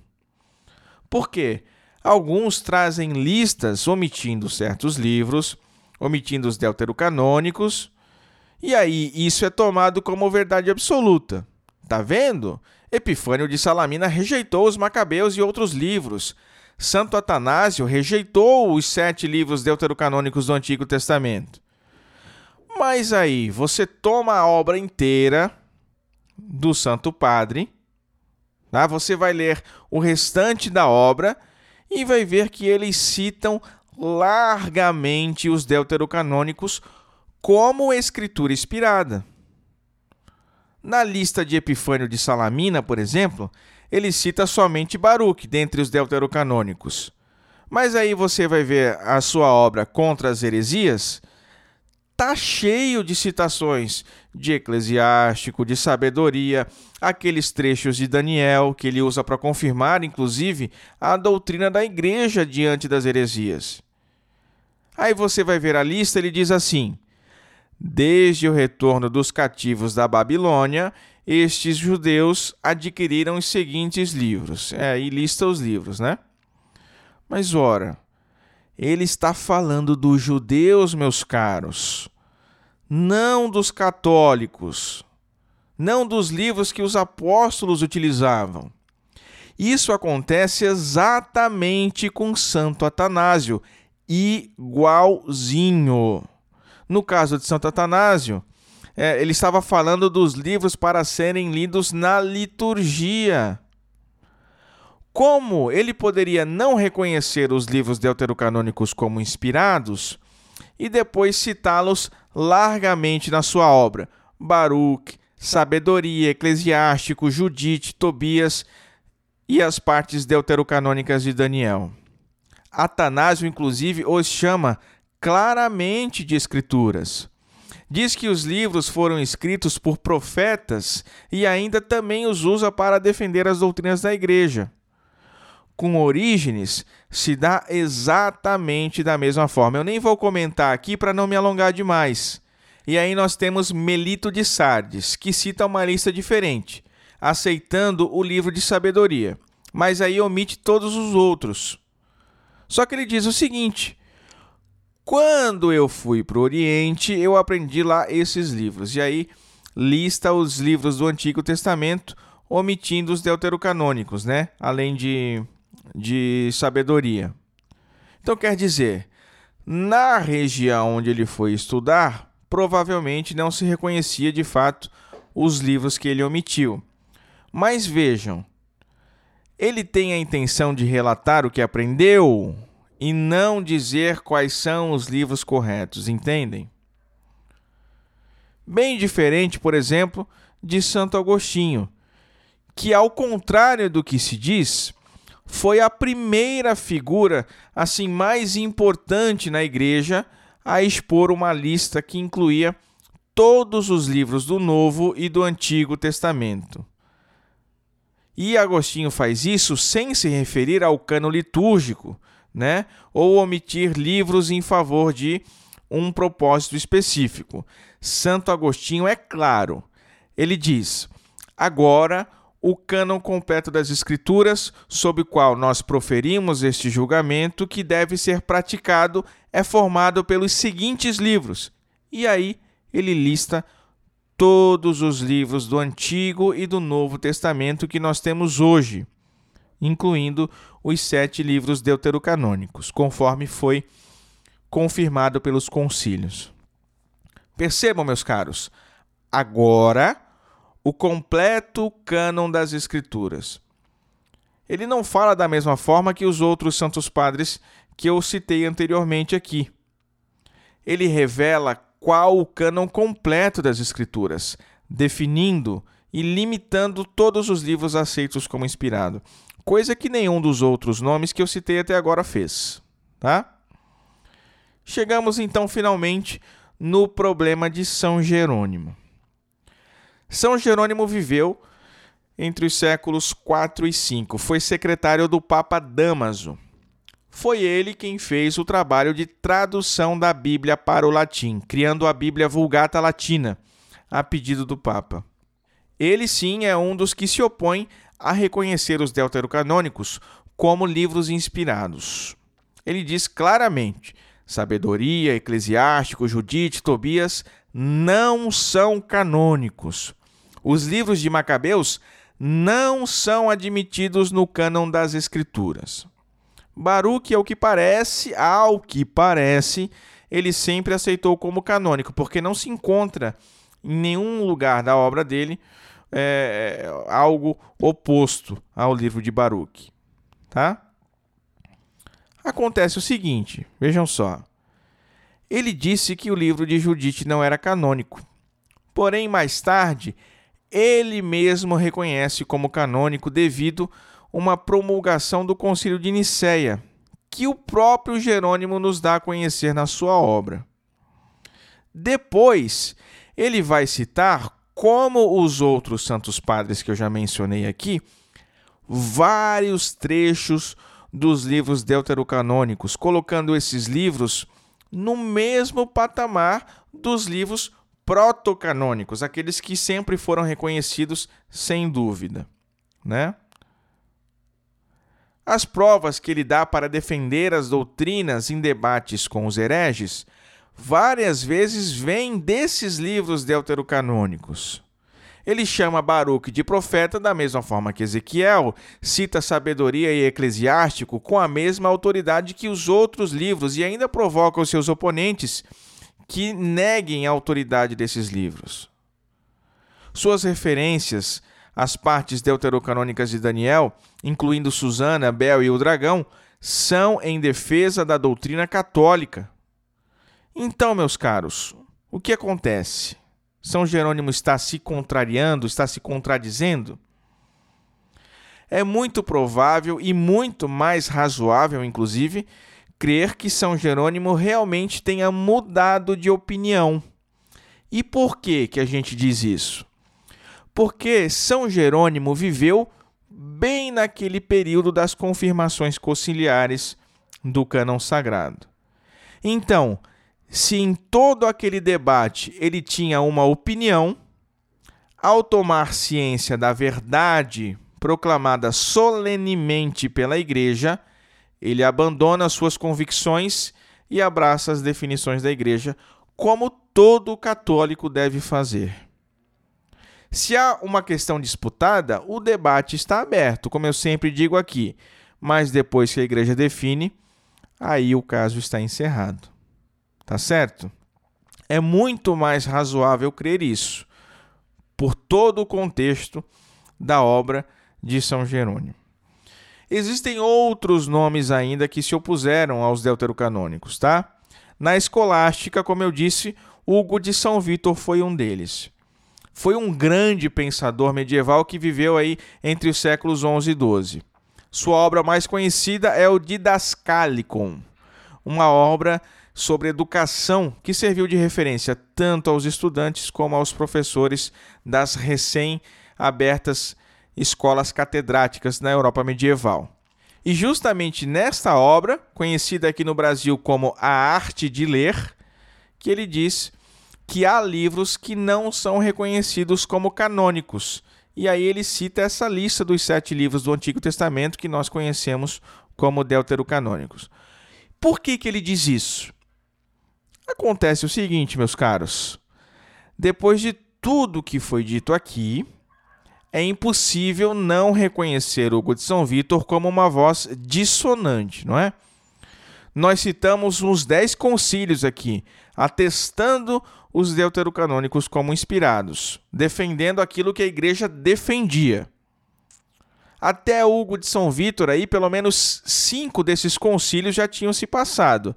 Speaker 1: Por quê? Alguns trazem listas omitindo certos livros, omitindo os deuterocanônicos, e aí isso é tomado como verdade absoluta. Tá vendo? Epifânio de Salamina rejeitou os Macabeus e outros livros. Santo Atanásio rejeitou os sete livros deuterocanônicos do Antigo Testamento. Mas aí você toma a obra inteira do Santo Padre, tá? você vai ler o restante da obra e vai ver que eles citam largamente os deuterocanônicos como escritura inspirada. Na lista de Epifânio de Salamina, por exemplo, ele cita somente Baruch dentre os deuterocanônicos. Mas aí você vai ver a sua obra Contra as Heresias, tá cheio de citações de Eclesiástico, de sabedoria, aqueles trechos de Daniel que ele usa para confirmar, inclusive, a doutrina da igreja diante das heresias. Aí você vai ver a lista, ele diz assim: Desde o retorno dos cativos da Babilônia, estes judeus adquiriram os seguintes livros. É, aí lista os livros, né? Mas ora, ele está falando dos judeus, meus caros, não dos católicos, não dos livros que os apóstolos utilizavam. Isso acontece exatamente com Santo Atanásio, igualzinho. No caso de Santo Atanásio, é, ele estava falando dos livros para serem lidos na liturgia. Como ele poderia não reconhecer os livros deuterocanônicos como inspirados e depois citá-los largamente na sua obra? Baruch, Sabedoria, Eclesiástico, Judite, Tobias e as partes deuterocanônicas de Daniel. Atanásio, inclusive, os chama claramente de escrituras. Diz que os livros foram escritos por profetas e ainda também os usa para defender as doutrinas da igreja. Com Orígenes, se dá exatamente da mesma forma. Eu nem vou comentar aqui para não me alongar demais. E aí nós temos Melito de Sardes, que cita uma lista diferente, aceitando o livro de sabedoria, mas aí omite todos os outros. Só que ele diz o seguinte: quando eu fui para o Oriente, eu aprendi lá esses livros. E aí lista os livros do Antigo Testamento, omitindo os deuterocanônicos, né? Além de, de sabedoria. Então quer dizer, na região onde ele foi estudar, provavelmente não se reconhecia de fato os livros que ele omitiu. Mas vejam, ele tem a intenção de relatar o que aprendeu? e não dizer quais são os livros corretos, entendem? Bem diferente, por exemplo, de Santo Agostinho, que, ao contrário do que se diz, foi a primeira figura assim mais importante na igreja a expor uma lista que incluía todos os livros do Novo e do Antigo Testamento. E Agostinho faz isso sem se referir ao cano litúrgico, né? ou omitir livros em favor de um propósito específico. Santo Agostinho é claro. Ele diz: agora o cânon completo das Escrituras, sob o qual nós proferimos este julgamento que deve ser praticado, é formado pelos seguintes livros. E aí ele lista todos os livros do Antigo e do Novo Testamento que nós temos hoje incluindo os sete livros deuterocanônicos, conforme foi confirmado pelos concílios. Percebam, meus caros, agora o completo cânon das Escrituras. Ele não fala da mesma forma que os outros santos padres que eu citei anteriormente aqui. Ele revela qual o cânon completo das Escrituras, definindo e limitando todos os livros aceitos como inspirado coisa que nenhum dos outros nomes que eu citei até agora fez, tá? Chegamos então finalmente no problema de São Jerônimo. São Jerônimo viveu entre os séculos 4 e 5. Foi secretário do Papa Damaso. Foi ele quem fez o trabalho de tradução da Bíblia para o latim, criando a Bíblia Vulgata Latina, a pedido do Papa. Ele sim é um dos que se opõe a reconhecer os deuterocanônicos como livros inspirados. Ele diz claramente: Sabedoria, Eclesiástico, Judite, Tobias não são canônicos. Os livros de Macabeus não são admitidos no cânon das Escrituras. Baruch, ao que parece, ao que parece, ele sempre aceitou como canônico, porque não se encontra em nenhum lugar da obra dele é, algo oposto ao livro de Baruch. Tá? Acontece o seguinte, vejam só. Ele disse que o livro de Judite não era canônico. Porém, mais tarde, ele mesmo reconhece como canônico devido uma promulgação do Concílio de Nicéia, que o próprio Jerônimo nos dá a conhecer na sua obra. Depois, ele vai citar, como os outros santos padres que eu já mencionei aqui, vários trechos dos livros deuterocanônicos, colocando esses livros no mesmo patamar dos livros protocanônicos, aqueles que sempre foram reconhecidos sem dúvida, né? As provas que ele dá para defender as doutrinas em debates com os hereges várias vezes vêm desses livros deuterocanônicos. Ele chama Baruque de profeta da mesma forma que Ezequiel, cita sabedoria e eclesiástico com a mesma autoridade que os outros livros e ainda provoca os seus oponentes que neguem a autoridade desses livros. Suas referências as partes deuterocanônicas de Daniel, incluindo Susana, Bel e o dragão, são em defesa da doutrina católica. Então, meus caros, o que acontece? São Jerônimo está se contrariando, está se contradizendo? É muito provável e muito mais razoável, inclusive, crer que São Jerônimo realmente tenha mudado de opinião. E por que, que a gente diz isso? porque São Jerônimo viveu bem naquele período das confirmações conciliares do cânon sagrado. Então, se em todo aquele debate ele tinha uma opinião, ao tomar ciência da verdade proclamada solenemente pela Igreja, ele abandona suas convicções e abraça as definições da Igreja, como todo católico deve fazer. Se há uma questão disputada, o debate está aberto, como eu sempre digo aqui. Mas depois que a igreja define, aí o caso está encerrado. Tá certo? É muito mais razoável crer isso, por todo o contexto da obra de São Jerônimo. Existem outros nomes ainda que se opuseram aos deuterocanônicos, tá? Na escolástica, como eu disse, Hugo de São Vítor foi um deles foi um grande pensador medieval que viveu aí entre os séculos 11 e 12. Sua obra mais conhecida é o Didascalicon, uma obra sobre educação que serviu de referência tanto aos estudantes como aos professores das recém-abertas escolas catedráticas na Europa medieval. E justamente nesta obra, conhecida aqui no Brasil como A Arte de Ler, que ele diz que há livros que não são reconhecidos como canônicos. E aí ele cita essa lista dos sete livros do Antigo Testamento que nós conhecemos como deuterocanônicos. Por que, que ele diz isso? Acontece o seguinte, meus caros. Depois de tudo que foi dito aqui, é impossível não reconhecer Hugo de São Vítor como uma voz dissonante, não é? Nós citamos uns dez concílios aqui, atestando os deuterocanônicos como inspirados, defendendo aquilo que a igreja defendia. Até Hugo de São Vítor, aí, pelo menos cinco desses concílios já tinham se passado.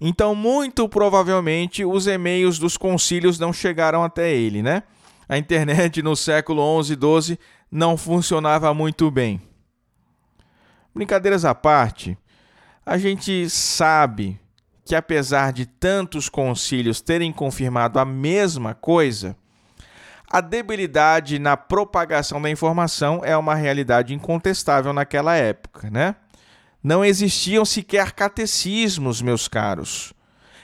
Speaker 1: Então, muito provavelmente, os e-mails dos concílios não chegaram até ele, né? A internet no século XI e XII não funcionava muito bem. Brincadeiras à parte, a gente sabe que, apesar de tantos concílios terem confirmado a mesma coisa, A debilidade na propagação da informação é uma realidade incontestável naquela época, né? Não existiam sequer catecismos, meus caros.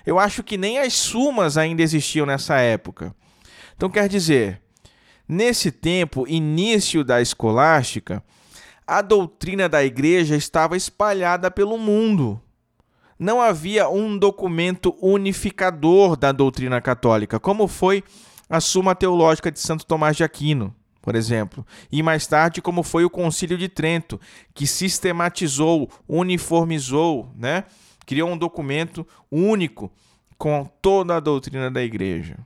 Speaker 1: Eu acho que nem as sumas ainda existiam nessa época. Então, quer dizer, nesse tempo, início da escolástica, a doutrina da igreja estava espalhada pelo mundo. Não havia um documento unificador da doutrina católica, como foi a Suma Teológica de Santo Tomás de Aquino, por exemplo, e mais tarde como foi o Concílio de Trento, que sistematizou, uniformizou, né? criou um documento único com toda a doutrina da igreja.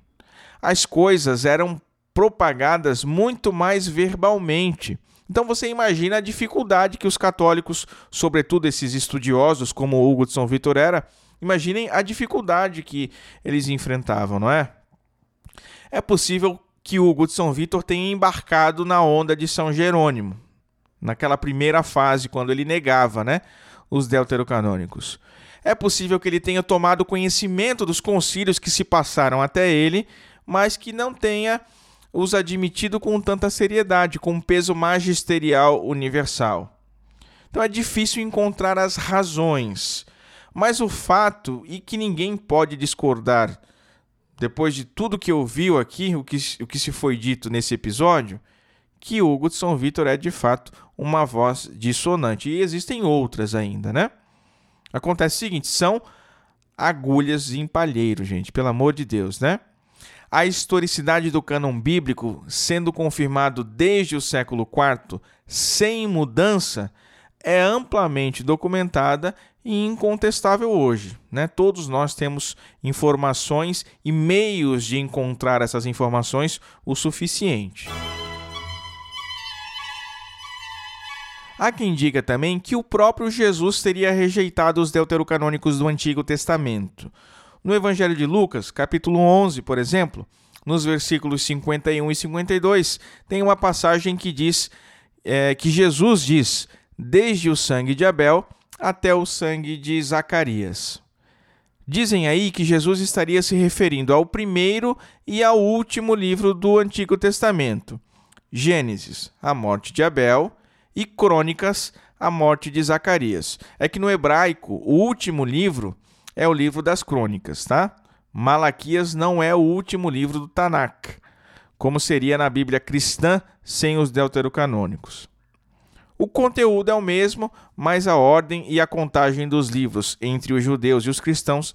Speaker 1: As coisas eram propagadas muito mais verbalmente. Então você imagina a dificuldade que os católicos, sobretudo esses estudiosos como Hugo de São Vitor era, imaginem a dificuldade que eles enfrentavam, não é? É possível que Hugo de São Vitor tenha embarcado na onda de São Jerônimo, naquela primeira fase, quando ele negava né, os deuterocanônicos. É possível que ele tenha tomado conhecimento dos concílios que se passaram até ele, mas que não tenha os admitido com tanta seriedade, com um peso magisterial universal. Então é difícil encontrar as razões, mas o fato, e que ninguém pode discordar depois de tudo que ouviu aqui, o que, o que se foi dito nesse episódio, que Hugo de São Vitor é de fato uma voz dissonante. E existem outras ainda, né? Acontece o seguinte: são agulhas em palheiro, gente, pelo amor de Deus, né? A historicidade do cânon bíblico, sendo confirmado desde o século IV, sem mudança, é amplamente documentada e incontestável hoje. Né? Todos nós temos informações e meios de encontrar essas informações o suficiente. Há quem diga também que o próprio Jesus teria rejeitado os deuterocanônicos do Antigo Testamento. No Evangelho de Lucas, capítulo 11, por exemplo, nos versículos 51 e 52, tem uma passagem que diz é, que Jesus diz: desde o sangue de Abel até o sangue de Zacarias. Dizem aí que Jesus estaria se referindo ao primeiro e ao último livro do Antigo Testamento: Gênesis, a morte de Abel, e Crônicas, a morte de Zacarias. É que no hebraico, o último livro é o livro das Crônicas, tá? Malaquias não é o último livro do Tanakh, como seria na Bíblia cristã sem os deuterocanônicos. O conteúdo é o mesmo, mas a ordem e a contagem dos livros entre os judeus e os cristãos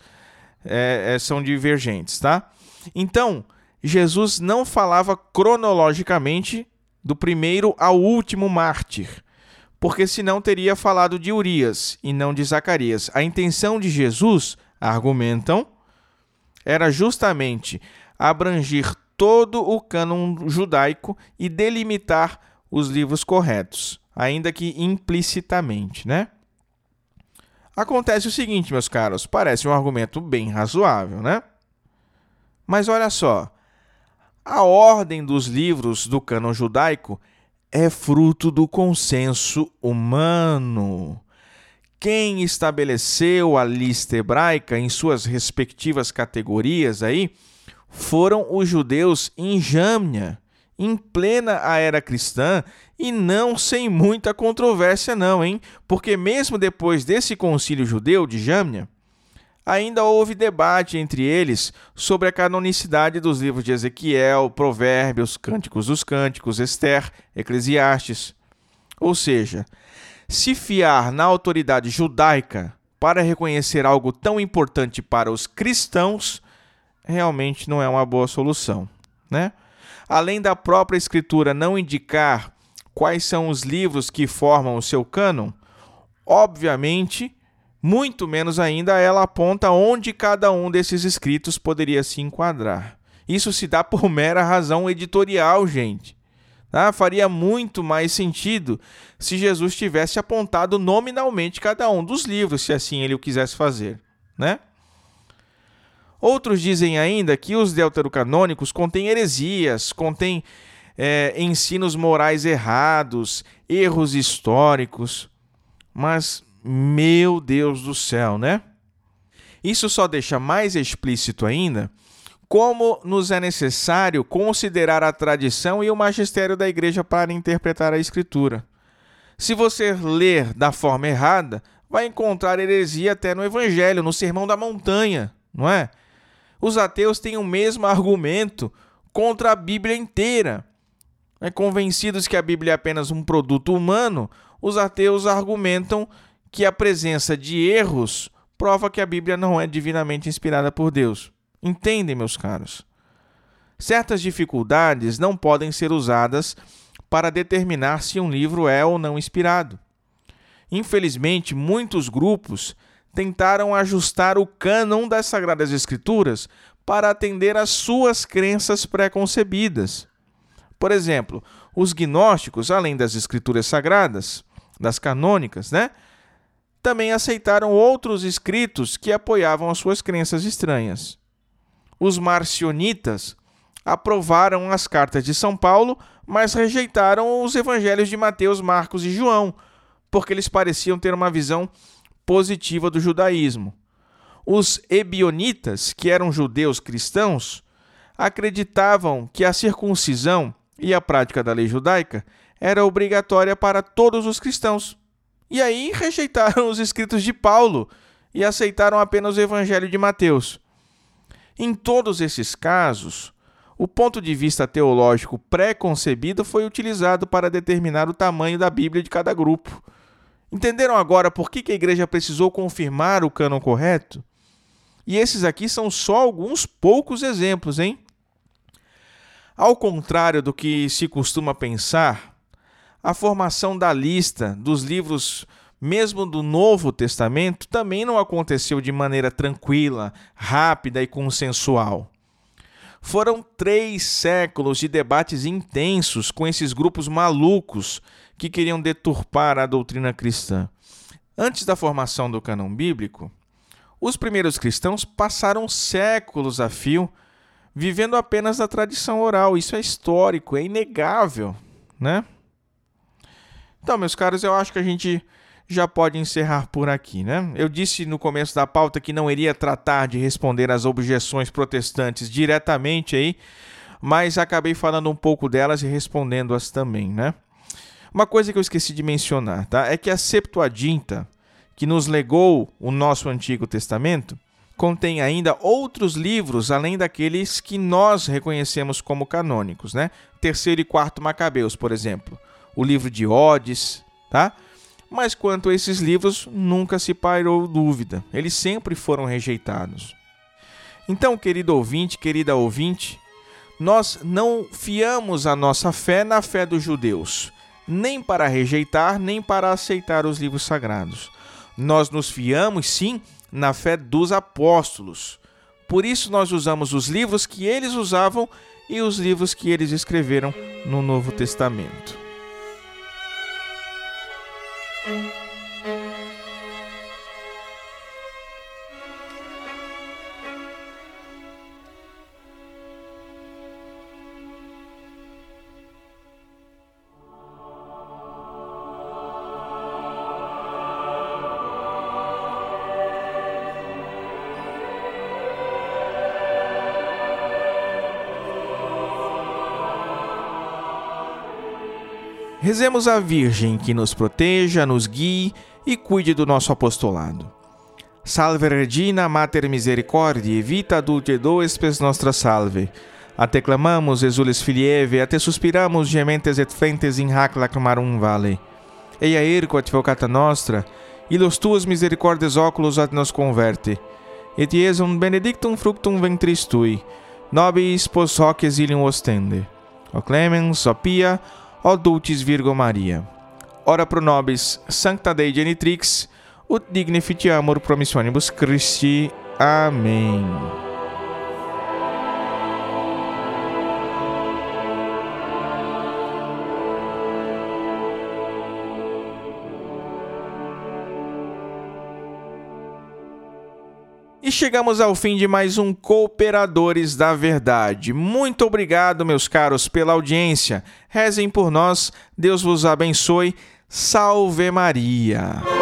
Speaker 1: é, é, são divergentes, tá? Então, Jesus não falava cronologicamente do primeiro ao último mártir, porque senão teria falado de Urias e não de Zacarias. A intenção de Jesus, argumentam, era justamente abranger todo o cânon judaico e delimitar os livros corretos ainda que implicitamente, né? Acontece o seguinte, meus caros, parece um argumento bem razoável, né? Mas olha só, a ordem dos livros do cânon judaico é fruto do consenso humano. Quem estabeleceu a lista hebraica em suas respectivas categorias aí foram os judeus em Jâmnia, em plena era cristã e não sem muita controvérsia não, hein? Porque mesmo depois desse concílio judeu de Jâmnia, ainda houve debate entre eles sobre a canonicidade dos livros de Ezequiel, Provérbios, Cânticos dos Cânticos, Esther, Eclesiastes. Ou seja, se fiar na autoridade judaica para reconhecer algo tão importante para os cristãos, realmente não é uma boa solução, né? além da própria escritura não indicar quais são os livros que formam o seu cânon, obviamente, muito menos ainda ela aponta onde cada um desses escritos poderia se enquadrar. Isso se dá por mera razão editorial, gente. Ah, faria muito mais sentido se Jesus tivesse apontado nominalmente cada um dos livros, se assim ele o quisesse fazer, né? Outros dizem ainda que os deuterocanônicos contêm heresias, contêm é, ensinos morais errados, erros históricos. Mas, meu Deus do céu, né? Isso só deixa mais explícito ainda como nos é necessário considerar a tradição e o magistério da igreja para interpretar a Escritura. Se você ler da forma errada, vai encontrar heresia até no Evangelho, no Sermão da Montanha, não é? Os ateus têm o mesmo argumento contra a Bíblia inteira. É, convencidos que a Bíblia é apenas um produto humano, os ateus argumentam que a presença de erros prova que a Bíblia não é divinamente inspirada por Deus. Entendem, meus caros? Certas dificuldades não podem ser usadas para determinar se um livro é ou não inspirado. Infelizmente, muitos grupos tentaram ajustar o cânon das Sagradas Escrituras para atender às suas crenças pré-concebidas. Por exemplo, os gnósticos, além das escrituras sagradas, das canônicas, né, também aceitaram outros escritos que apoiavam as suas crenças estranhas os marcionitas aprovaram as cartas de São Paulo, mas rejeitaram os evangelhos de Mateus, Marcos e João, porque eles pareciam ter uma visão positiva do judaísmo. Os ebionitas, que eram judeus cristãos, acreditavam que a circuncisão e a prática da lei judaica era obrigatória para todos os cristãos. E aí rejeitaram os escritos de Paulo e aceitaram apenas o evangelho de Mateus. Em todos esses casos, o ponto de vista teológico pré-concebido foi utilizado para determinar o tamanho da Bíblia de cada grupo. Entenderam agora por que a igreja precisou confirmar o cânon correto? E esses aqui são só alguns poucos exemplos, hein? Ao contrário do que se costuma pensar, a formação da lista dos livros mesmo do Novo Testamento, também não aconteceu de maneira tranquila, rápida e consensual. Foram três séculos de debates intensos com esses grupos malucos que queriam deturpar a doutrina cristã. Antes da formação do cânon bíblico, os primeiros cristãos passaram séculos a fio vivendo apenas da tradição oral. Isso é histórico, é inegável, né? Então, meus caros, eu acho que a gente já pode encerrar por aqui, né? Eu disse no começo da pauta que não iria tratar de responder às objeções protestantes diretamente aí, mas acabei falando um pouco delas e respondendo-as também, né? Uma coisa que eu esqueci de mencionar, tá? É que a Septuaginta, que nos legou o nosso Antigo Testamento, contém ainda outros livros além daqueles que nós reconhecemos como canônicos, né? Terceiro e quarto Macabeus, por exemplo, o livro de Odes, tá? Mas quanto a esses livros, nunca se pairou dúvida, eles sempre foram rejeitados. Então, querido ouvinte, querida ouvinte, nós não fiamos a nossa fé na fé dos judeus, nem para rejeitar, nem para aceitar os livros sagrados. Nós nos fiamos, sim, na fé dos apóstolos. Por isso, nós usamos os livros que eles usavam e os livros que eles escreveram no Novo Testamento. Rezemos a Virgem que nos proteja, nos guie e cuide do nosso apostolado. Salve Regina, Mater Misericordiae, vita dulcedo espes nostra salve. A te clamamos, exules filieve, a te suspiramos, gementes et flentes in hac lacrimarum vale. Eia erco advocata nostra, ilos tuos misericordes oculos ad nos converte. Et iesum benedictum fructum ventris tui, nobis pos hoc exilium ostende. O clemens, o pia, ó dulcis Virgo Maria. Ora pro nobis sancta Dei genitrix, ut dignificiamur promissionibus Christi. Amém. E chegamos ao fim de mais um Cooperadores da Verdade. Muito obrigado, meus caros, pela audiência. Rezem por nós. Deus vos abençoe. Salve Maria.